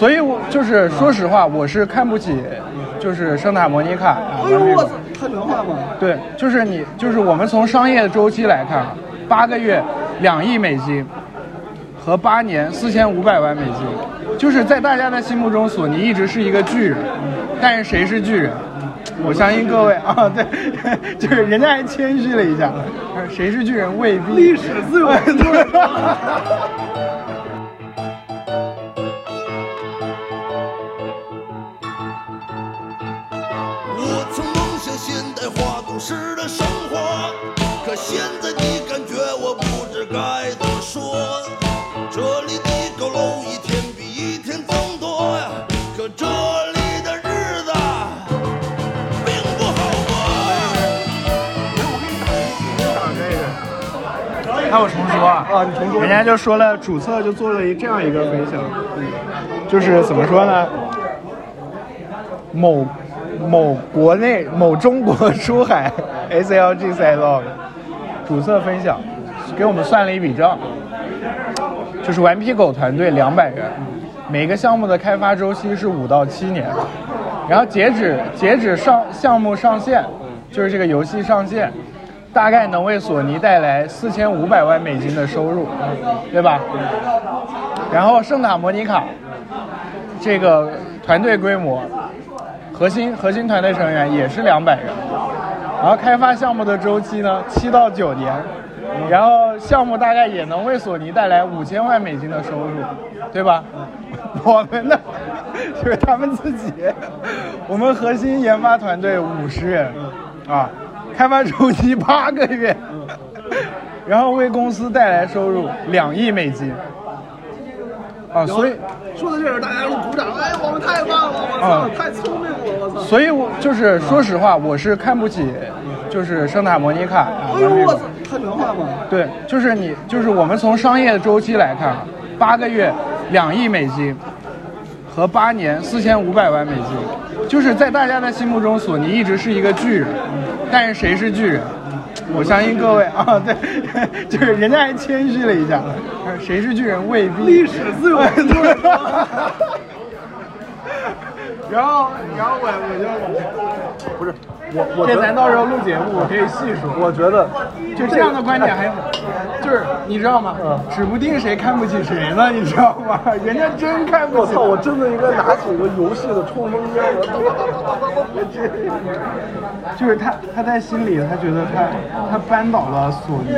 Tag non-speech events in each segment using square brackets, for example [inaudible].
所以我就是说实话，我是看不起就是圣塔莫尼卡。哎呦我操，太原话吗？对，就是你，就是我们从商业周期来看啊，八个月两亿美金和八年四千五百万美金，就是在大家的心目中，索尼一直是一个巨人。但是谁是巨人？我相信各位啊，[laughs] 对，就是人家还谦虚了一下，谁是巨人未必。历史自有公论。[laughs] 过。那我重说啊，啊你重说。人家就说了，主策就做了一这样一个分享，就是怎么说呢？某某国内某中国出海 SLG 赛道主策分享，给我们算了一笔账，就是顽皮狗团队两百人，每个项目的开发周期是五到七年，然后截止截止上项目上线，就是这个游戏上线，大概能为索尼带来四千五百万美金的收入，对吧？然后圣塔莫尼卡这个团队规模，核心核心团队成员也是两百人，然后开发项目的周期呢七到九年，然后项目大概也能为索尼带来五千万美金的收入，对吧？我们呢，[laughs] 就是他们自己，我们核心研发团队五十人，啊，开发周期八个月，[laughs] 然后为公司带来收入两亿美金，啊，所以。说到这儿，大家都鼓掌。哎，我们太棒了！我操，啊太聪明了！我操。所以我就是说实话，我是看不起就是圣塔莫尼卡。哎呦我操，太原话吗？对，就是你，就是我们从商业周期来看啊，八个月两亿美金和八年四千五百万美金，就是在大家的心目中，索尼一直是一个巨人。但是谁是巨人？我相信各位啊，对，[laughs] 就是人家还谦虚了一下，谁是巨人未必。历史自有 [laughs] 公论。然后，然后我我就不是，我我这咱到时候录节目，我可以细说。我觉得就这样的观点还很，就是你知道吗？嗯指不定谁看不起谁呢，你知道吗？[laughs] 人家真看不起。我操！我真的应该拿起一个游戏的冲锋枪，我就是他，他在心里，他觉得他他扳倒了索尼。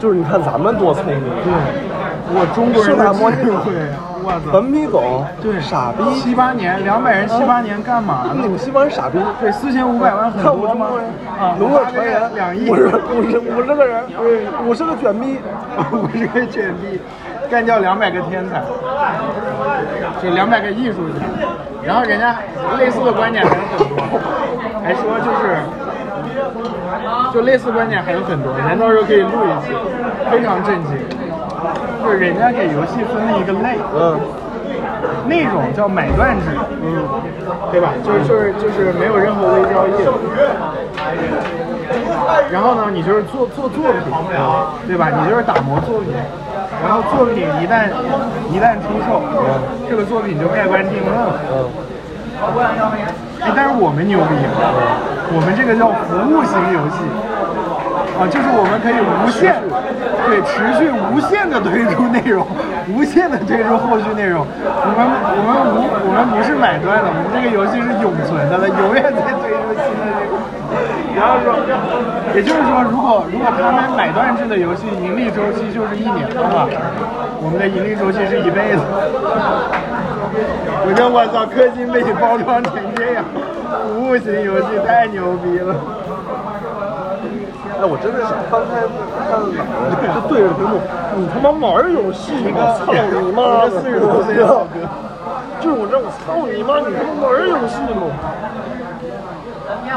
就是你看咱们多聪明，对，我中国人的圣塔莫尼卡智慧，我操！顽皮狗，对，傻逼，七八年，两百人七八年干嘛呢？你们西方人傻逼。对，四千五百万很多吗？啊，龙的传言，两亿，五十五十五十个人，五十个卷逼，五十个卷逼，干掉两百个天才，就两百个艺术家。然后人家类似的观点还有很多，还说就是，就类似观点还有很多，咱到时候可以录一期，非常震惊。就是人家给游戏分了一个类，嗯，那种叫买断制，嗯，对吧？就是就是就是没有任何微交易。然后呢，你就是做做作品，对吧？你就是打磨作品，然后作品一旦一旦出售，这个作品就盖棺定论了。哎，但是我们牛逼，我们这个叫服务型游戏，啊，就是我们可以无限，对，持续无限的推出内容，无限的推出后续内容。我们我们无我们不是买断的，我们这个游戏是永存的了，永远在推出新的内容。然后说，也就是说，如果如果他们买断制的游戏盈利周期就是一年的话，我们的盈利周期是一辈子。我觉得我操，氪金被你包装成这样，服务型游戏太牛逼了。哎，我真的想翻开看哪儿，就对着屏幕，你他妈玩游戏吗？操你妈的！[laughs] 四十多岁的老哥，就是我这，我操你妈！你他妈玩游戏吗？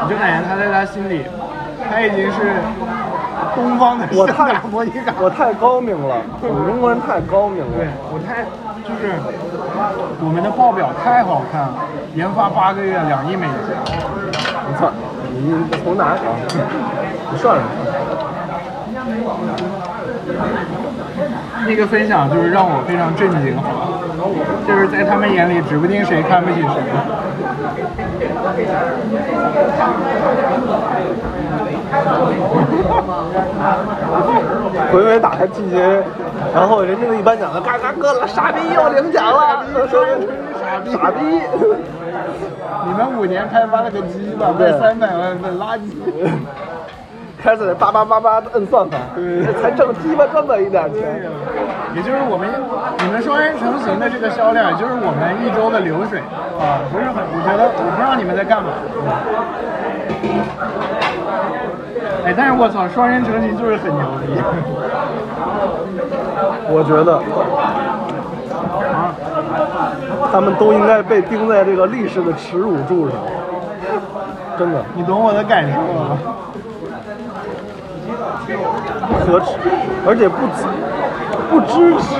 你就感觉他在他心里，他已经是东方的我太。我太高明了，[laughs] 我们中国人太高明了对。我太就是我们的报表太好看了，研发八个月两亿美金。我操，你你从哪儿算上。那个分享就是让我非常震惊，好吧就是在他们眼里，指不定谁看不起谁。回回打开季节，然后人家那一颁奖的嘎嘎哥了，傻逼又领奖了，说傻逼傻逼，你们五年开发了个鸡吧，卖三百万份垃圾。开始叭叭叭叭摁算法，才挣鸡巴这么一点钱。也就是我们你们双人成行的这个销量，也就是我们一周的流水啊，不是很，我觉得我不知道你们在干嘛。哎，但是我操，双人成行就是很牛逼。[laughs] 我觉得啊，他们都应该被钉在这个历史的耻辱柱上，真的你懂我的感受吗？可耻，而且不支不支持。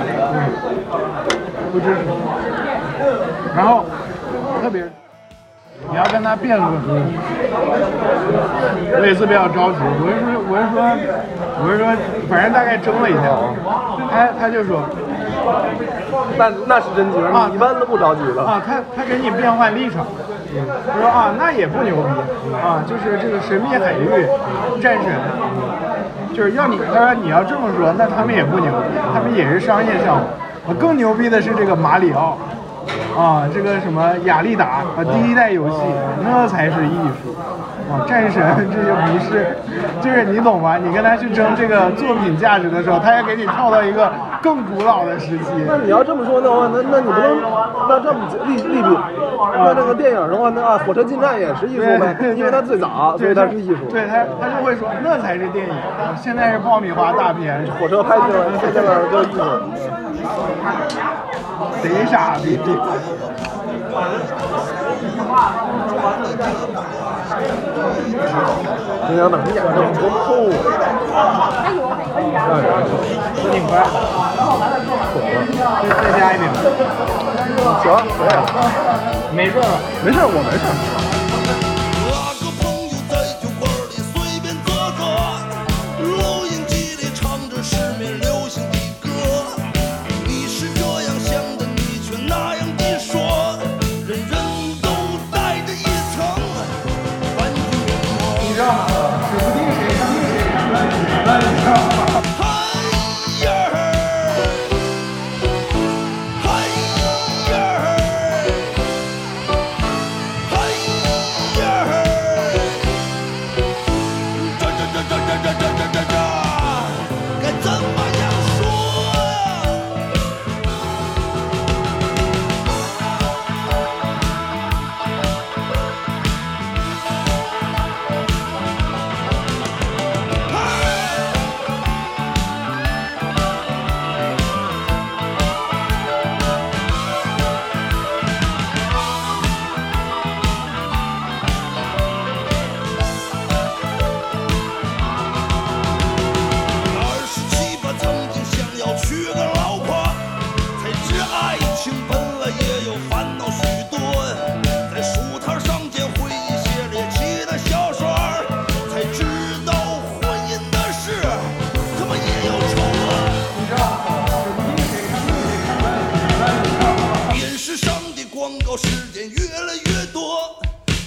不支持。然后特别，你要跟他辩论，我也是比较着急。我是说，我是说，我是说，反正大概争了一下，他他就说那那是真急了，啊你一般都不着急了。啊，他他给你变换立场，他说啊，那也不牛逼啊，就是这个神秘海域战神，就是要你，他说你要这么说，那他们也不牛逼，他们也是商业项目。啊，更牛逼的是这个马里奥，啊，这个什么雅丽达啊，第一代游戏，那才是艺术。啊，战神这就不是，就是你懂吗？你跟他去争这个作品价值的时候，他要给你跳到一个更古老的时期。那你要这么说的话，那那你不能那这么利利比，那这个电影的话，那啊，火车进站也是艺术呗，因为它最早，所以它是艺术。对他，他就会说那才是电影，现在是爆米花大片，火车拍进来，拍进来就是艺术。贼傻逼。都挺快的，再再加一点，行，可以了，没事了。没事，我没事。时间越来越多，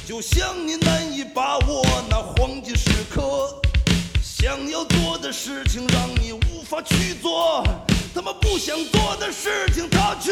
就像你难以把握那黄金时刻。想要做的事情让你无法去做，他们不想做的事情他却